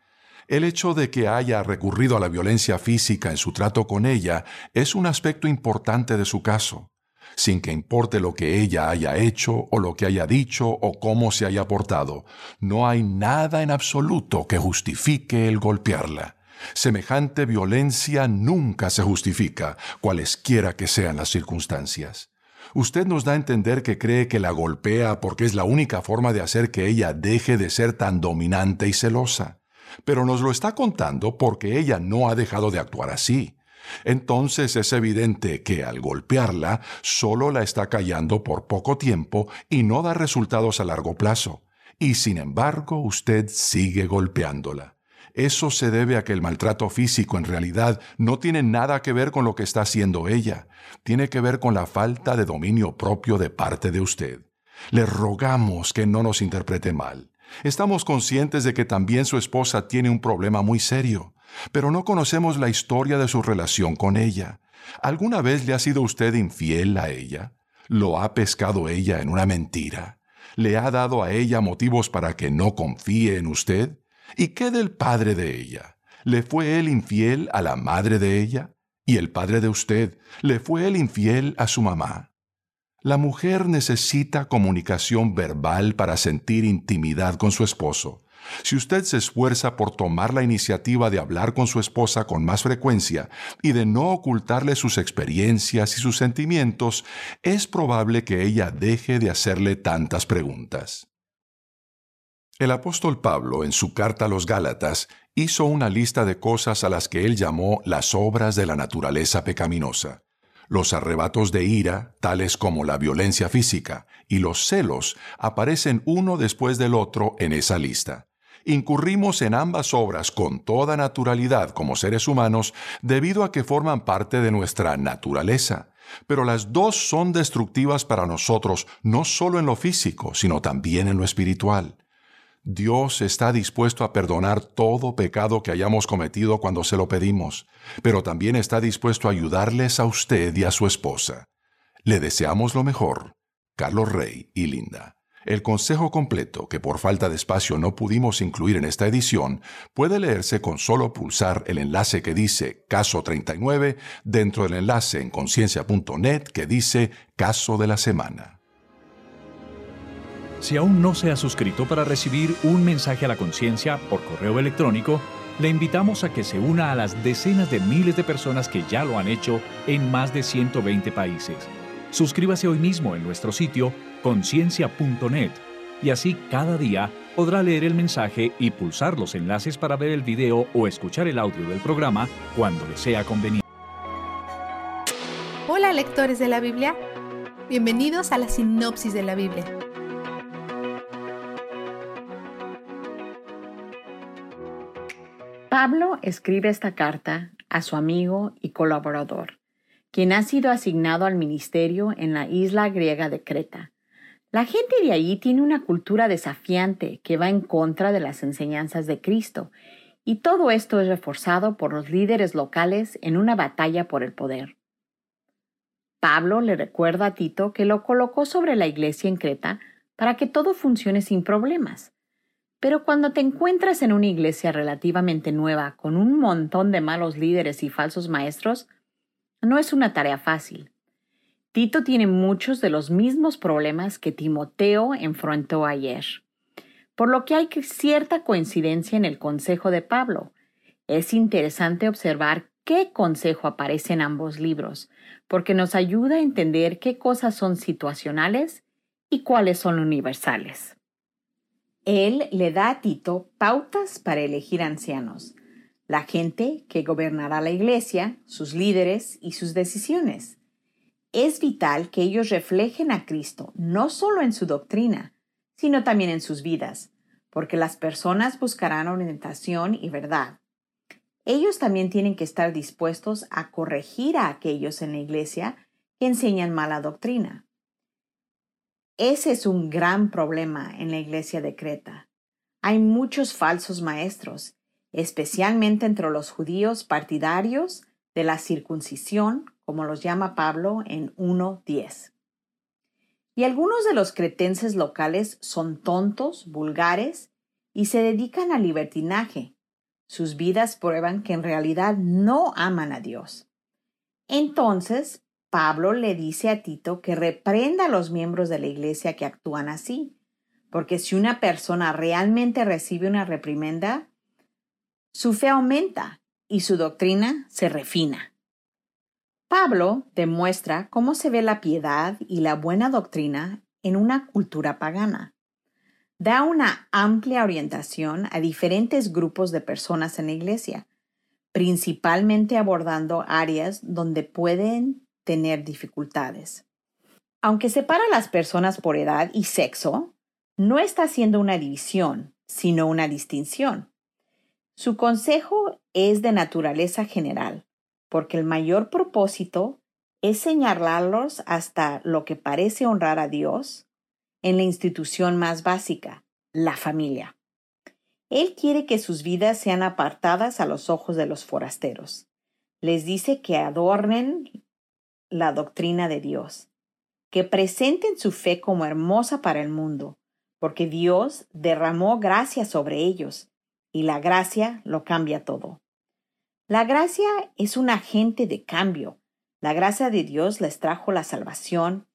El hecho de que haya recurrido a la violencia física en su trato con ella es un aspecto importante de su caso sin que importe lo que ella haya hecho o lo que haya dicho o cómo se haya portado. No hay nada en absoluto que justifique el golpearla. Semejante violencia nunca se justifica, cualesquiera que sean las circunstancias. Usted nos da a entender que cree que la golpea porque es la única forma de hacer que ella deje de ser tan dominante y celosa. Pero nos lo está contando porque ella no ha dejado de actuar así. Entonces es evidente que al golpearla solo la está callando por poco tiempo y no da resultados a largo plazo. Y sin embargo usted sigue golpeándola. Eso se debe a que el maltrato físico en realidad no tiene nada que ver con lo que está haciendo ella. Tiene que ver con la falta de dominio propio de parte de usted. Le rogamos que no nos interprete mal. Estamos conscientes de que también su esposa tiene un problema muy serio, pero no conocemos la historia de su relación con ella. ¿Alguna vez le ha sido usted infiel a ella? ¿Lo ha pescado ella en una mentira? ¿Le ha dado a ella motivos para que no confíe en usted? ¿Y qué del padre de ella? ¿Le fue él infiel a la madre de ella? ¿Y el padre de usted? ¿Le fue él infiel a su mamá? La mujer necesita comunicación verbal para sentir intimidad con su esposo. Si usted se esfuerza por tomar la iniciativa de hablar con su esposa con más frecuencia y de no ocultarle sus experiencias y sus sentimientos, es probable que ella deje de hacerle tantas preguntas. El apóstol Pablo, en su carta a los Gálatas, hizo una lista de cosas a las que él llamó las obras de la naturaleza pecaminosa. Los arrebatos de ira, tales como la violencia física, y los celos aparecen uno después del otro en esa lista incurrimos en ambas obras con toda naturalidad como seres humanos debido a que forman parte de nuestra naturaleza. Pero las dos son destructivas para nosotros no solo en lo físico, sino también en lo espiritual. Dios está dispuesto a perdonar todo pecado que hayamos cometido cuando se lo pedimos, pero también está dispuesto a ayudarles a usted y a su esposa. Le deseamos lo mejor. Carlos Rey y Linda. El consejo completo, que por falta de espacio no pudimos incluir en esta edición, puede leerse con solo pulsar el enlace que dice Caso 39 dentro del enlace en conciencia.net que dice Caso de la Semana. Si aún no se ha suscrito para recibir un mensaje a la conciencia por correo electrónico, le invitamos a que se una a las decenas de miles de personas que ya lo han hecho en más de 120 países. Suscríbase hoy mismo en nuestro sitio conciencia.net y así cada día podrá leer el mensaje y pulsar los enlaces para ver el video o escuchar el audio del programa cuando le sea conveniente. Hola lectores de la Biblia, bienvenidos a la sinopsis de la Biblia. Pablo escribe esta carta a su amigo y colaborador, quien ha sido asignado al ministerio en la isla griega de Creta la gente de allí tiene una cultura desafiante que va en contra de las enseñanzas de Cristo, y todo esto es reforzado por los líderes locales en una batalla por el poder. Pablo le recuerda a Tito que lo colocó sobre la iglesia en Creta para que todo funcione sin problemas. Pero cuando te encuentras en una iglesia relativamente nueva con un montón de malos líderes y falsos maestros, no es una tarea fácil. Tito tiene muchos de los mismos problemas que Timoteo enfrentó ayer, por lo que hay cierta coincidencia en el consejo de Pablo. Es interesante observar qué consejo aparece en ambos libros, porque nos ayuda a entender qué cosas son situacionales y cuáles son universales. Él le da a Tito pautas para elegir ancianos, la gente que gobernará la iglesia, sus líderes y sus decisiones es vital que ellos reflejen a Cristo no solo en su doctrina, sino también en sus vidas, porque las personas buscarán orientación y verdad. Ellos también tienen que estar dispuestos a corregir a aquellos en la iglesia que enseñan mala doctrina. Ese es un gran problema en la iglesia de Creta. Hay muchos falsos maestros, especialmente entre los judíos partidarios de la circuncisión como los llama Pablo en 1.10. Y algunos de los cretenses locales son tontos, vulgares y se dedican al libertinaje. Sus vidas prueban que en realidad no aman a Dios. Entonces, Pablo le dice a Tito que reprenda a los miembros de la iglesia que actúan así, porque si una persona realmente recibe una reprimenda, su fe aumenta y su doctrina se refina. Pablo demuestra cómo se ve la piedad y la buena doctrina en una cultura pagana. Da una amplia orientación a diferentes grupos de personas en la iglesia, principalmente abordando áreas donde pueden tener dificultades. Aunque separa a las personas por edad y sexo, no está haciendo una división, sino una distinción. Su consejo es de naturaleza general, porque el mayor propósito es señalarlos hasta lo que parece honrar a Dios en la institución más básica, la familia. Él quiere que sus vidas sean apartadas a los ojos de los forasteros. Les dice que adornen la doctrina de Dios, que presenten su fe como hermosa para el mundo, porque Dios derramó gracia sobre ellos, y la gracia lo cambia todo. La gracia es un agente de cambio. La gracia de Dios les trajo la salvación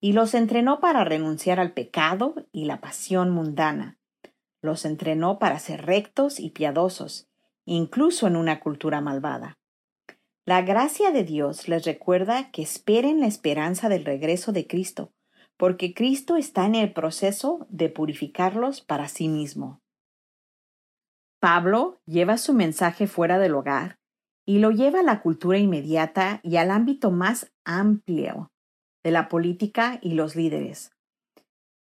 y los entrenó para renunciar al pecado y la pasión mundana. Los entrenó para ser rectos y piadosos, incluso en una cultura malvada. La gracia de Dios les recuerda que esperen la esperanza del regreso de Cristo, porque Cristo está en el proceso de purificarlos para sí mismo. Pablo lleva su mensaje fuera del hogar y lo lleva a la cultura inmediata y al ámbito más amplio de la política y los líderes.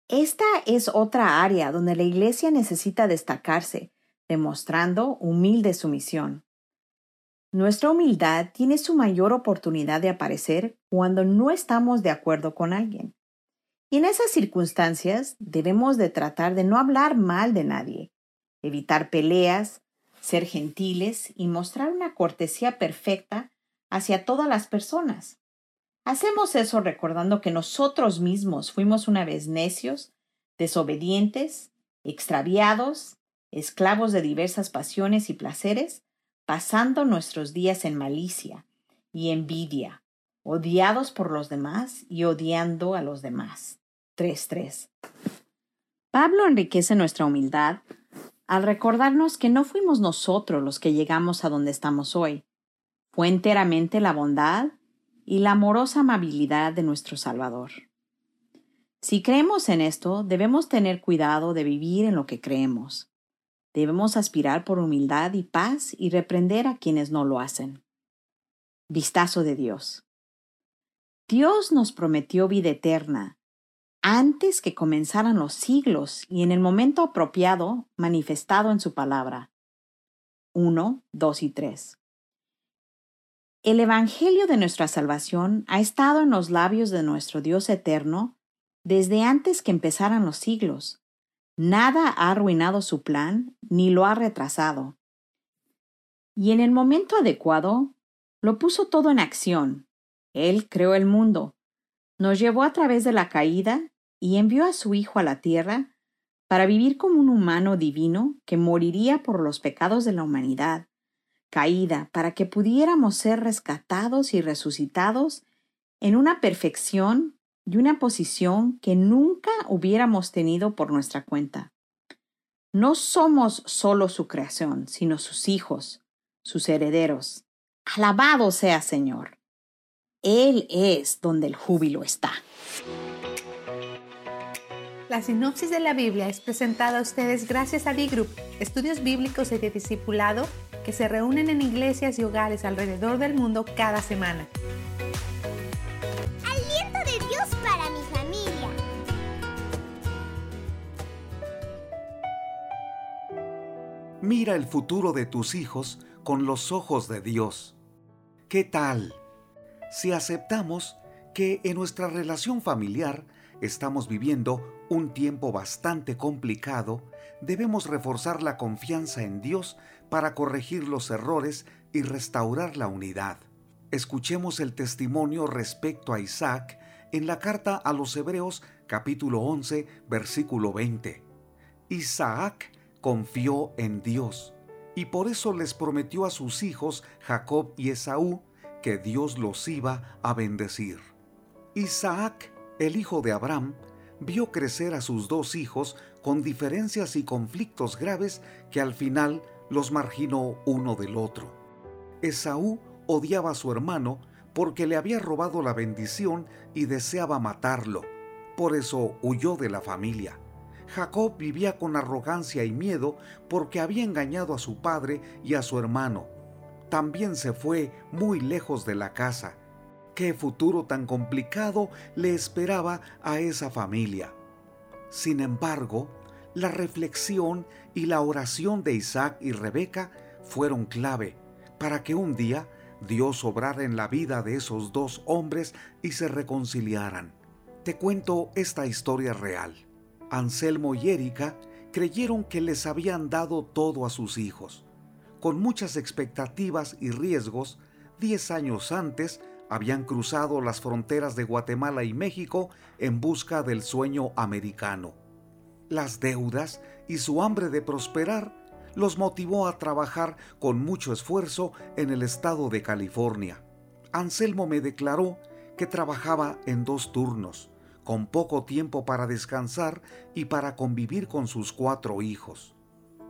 Esta es otra área donde la Iglesia necesita destacarse, demostrando humilde sumisión. Nuestra humildad tiene su mayor oportunidad de aparecer cuando no estamos de acuerdo con alguien. Y en esas circunstancias debemos de tratar de no hablar mal de nadie, evitar peleas, ser gentiles y mostrar una cortesía perfecta hacia todas las personas. Hacemos eso recordando que nosotros mismos fuimos una vez necios, desobedientes, extraviados, esclavos de diversas pasiones y placeres, pasando nuestros días en malicia y envidia, odiados por los demás y odiando a los demás. 3.3. Pablo enriquece nuestra humildad al recordarnos que no fuimos nosotros los que llegamos a donde estamos hoy. Fue enteramente la bondad y la amorosa amabilidad de nuestro Salvador. Si creemos en esto, debemos tener cuidado de vivir en lo que creemos. Debemos aspirar por humildad y paz y reprender a quienes no lo hacen. Vistazo de Dios. Dios nos prometió vida eterna antes que comenzaran los siglos y en el momento apropiado manifestado en su palabra. 1, 2 y 3. El Evangelio de nuestra salvación ha estado en los labios de nuestro Dios eterno desde antes que empezaran los siglos. Nada ha arruinado su plan ni lo ha retrasado. Y en el momento adecuado, lo puso todo en acción. Él creó el mundo, nos llevó a través de la caída y envió a su Hijo a la tierra para vivir como un humano divino que moriría por los pecados de la humanidad, caída para que pudiéramos ser rescatados y resucitados en una perfección y una posición que nunca hubiéramos tenido por nuestra cuenta. No somos solo su creación, sino sus hijos, sus herederos. Alabado sea Señor. Él es donde el júbilo está. La sinopsis de la Biblia es presentada a ustedes gracias a D-Group, estudios bíblicos y de discipulado que se reúnen en iglesias y hogares alrededor del mundo cada semana. Aliento de Dios para mi familia. Mira el futuro de tus hijos con los ojos de Dios. ¿Qué tal si aceptamos que en nuestra relación familiar estamos viviendo un tiempo bastante complicado, debemos reforzar la confianza en Dios para corregir los errores y restaurar la unidad. Escuchemos el testimonio respecto a Isaac en la carta a los Hebreos capítulo 11 versículo 20. Isaac confió en Dios y por eso les prometió a sus hijos Jacob y Esaú que Dios los iba a bendecir. Isaac el hijo de Abraham, vio crecer a sus dos hijos con diferencias y conflictos graves que al final los marginó uno del otro. Esaú odiaba a su hermano porque le había robado la bendición y deseaba matarlo. Por eso huyó de la familia. Jacob vivía con arrogancia y miedo porque había engañado a su padre y a su hermano. También se fue muy lejos de la casa qué futuro tan complicado le esperaba a esa familia. Sin embargo, la reflexión y la oración de Isaac y Rebeca fueron clave para que un día Dios obrara en la vida de esos dos hombres y se reconciliaran. Te cuento esta historia real. Anselmo y Erika creyeron que les habían dado todo a sus hijos. Con muchas expectativas y riesgos, diez años antes habían cruzado las fronteras de Guatemala y México en busca del sueño americano. Las deudas y su hambre de prosperar los motivó a trabajar con mucho esfuerzo en el estado de California. Anselmo me declaró que trabajaba en dos turnos, con poco tiempo para descansar y para convivir con sus cuatro hijos.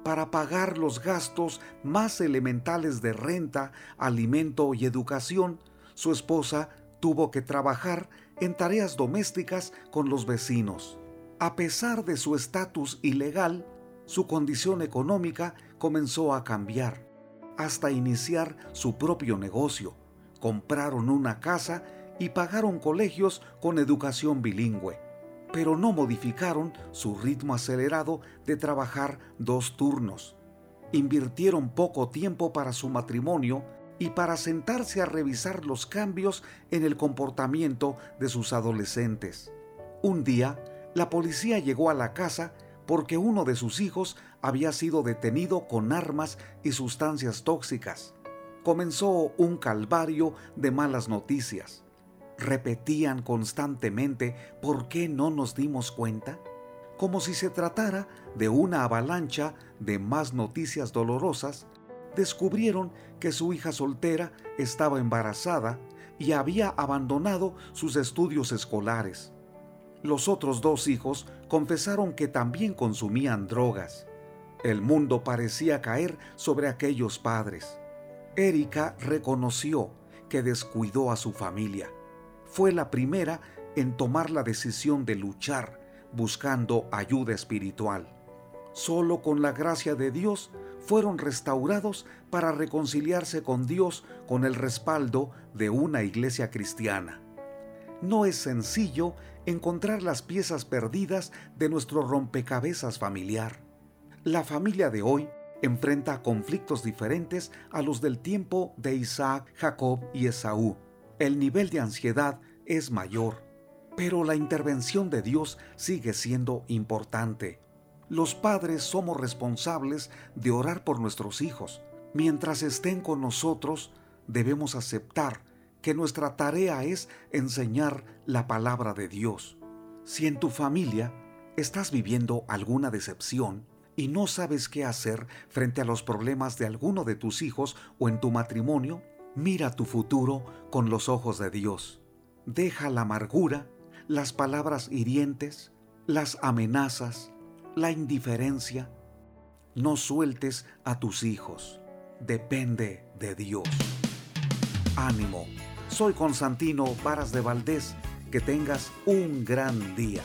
Para pagar los gastos más elementales de renta, alimento y educación, su esposa tuvo que trabajar en tareas domésticas con los vecinos. A pesar de su estatus ilegal, su condición económica comenzó a cambiar, hasta iniciar su propio negocio. Compraron una casa y pagaron colegios con educación bilingüe, pero no modificaron su ritmo acelerado de trabajar dos turnos. Invirtieron poco tiempo para su matrimonio y para sentarse a revisar los cambios en el comportamiento de sus adolescentes. Un día, la policía llegó a la casa porque uno de sus hijos había sido detenido con armas y sustancias tóxicas. Comenzó un calvario de malas noticias. Repetían constantemente ¿por qué no nos dimos cuenta? Como si se tratara de una avalancha de más noticias dolorosas, descubrieron que su hija soltera estaba embarazada y había abandonado sus estudios escolares. Los otros dos hijos confesaron que también consumían drogas. El mundo parecía caer sobre aquellos padres. Erika reconoció que descuidó a su familia. Fue la primera en tomar la decisión de luchar buscando ayuda espiritual. Solo con la gracia de Dios fueron restaurados para reconciliarse con Dios con el respaldo de una iglesia cristiana. No es sencillo encontrar las piezas perdidas de nuestro rompecabezas familiar. La familia de hoy enfrenta conflictos diferentes a los del tiempo de Isaac, Jacob y Esaú. El nivel de ansiedad es mayor, pero la intervención de Dios sigue siendo importante. Los padres somos responsables de orar por nuestros hijos. Mientras estén con nosotros, debemos aceptar que nuestra tarea es enseñar la palabra de Dios. Si en tu familia estás viviendo alguna decepción y no sabes qué hacer frente a los problemas de alguno de tus hijos o en tu matrimonio, mira tu futuro con los ojos de Dios. Deja la amargura, las palabras hirientes, las amenazas, la indiferencia. No sueltes a tus hijos. Depende de Dios. Ánimo soy Constantino Varas de Valdés. Que tengas un gran día.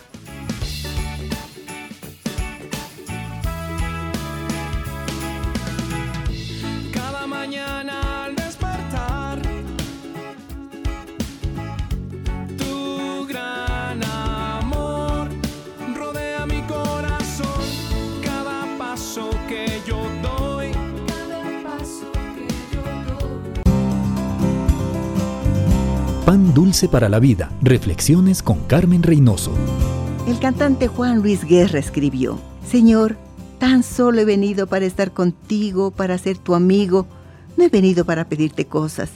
Dulce para la vida. Reflexiones con Carmen Reynoso. El cantante Juan Luis Guerra escribió, Señor, tan solo he venido para estar contigo, para ser tu amigo. No he venido para pedirte cosas.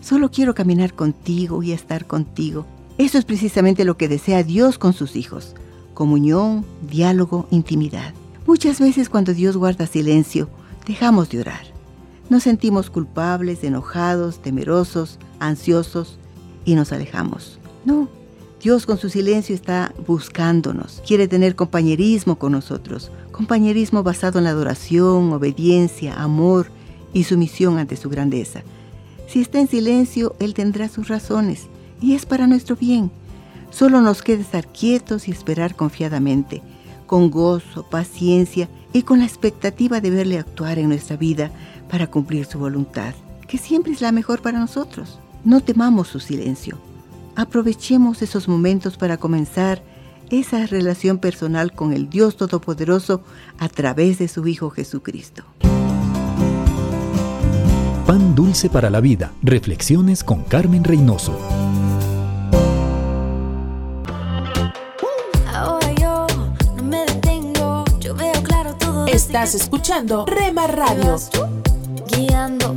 Solo quiero caminar contigo y estar contigo. Eso es precisamente lo que desea Dios con sus hijos. Comunión, diálogo, intimidad. Muchas veces cuando Dios guarda silencio, dejamos de orar. Nos sentimos culpables, enojados, temerosos, ansiosos y nos alejamos. No, Dios con su silencio está buscándonos, quiere tener compañerismo con nosotros, compañerismo basado en la adoración, obediencia, amor y sumisión ante su grandeza. Si está en silencio, Él tendrá sus razones y es para nuestro bien. Solo nos queda estar quietos y esperar confiadamente, con gozo, paciencia y con la expectativa de verle actuar en nuestra vida para cumplir su voluntad, que siempre es la mejor para nosotros. No temamos su silencio. Aprovechemos esos momentos para comenzar esa relación personal con el Dios Todopoderoso a través de su Hijo Jesucristo. Pan dulce para la vida. Reflexiones con Carmen Reynoso. Estás escuchando Rema Radio. Guiando,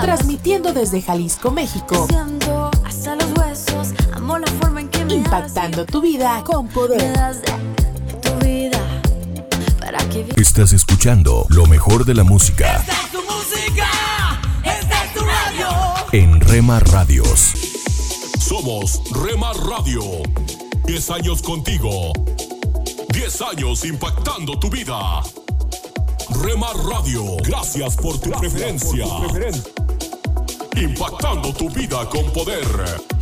Transmitiendo desde Jalisco, México. siendo hasta los huesos. Amo la forma en que me Impactando tu vida con poder. das de tu vida para Estás escuchando lo mejor de la música Esta es tu música, esta es tu radio. en Rema Radios. Somos Rema Radio. 10 años contigo. 10 años impactando tu vida. Rema Radio, gracias por tu preferencia. Impactando tu vida con poder.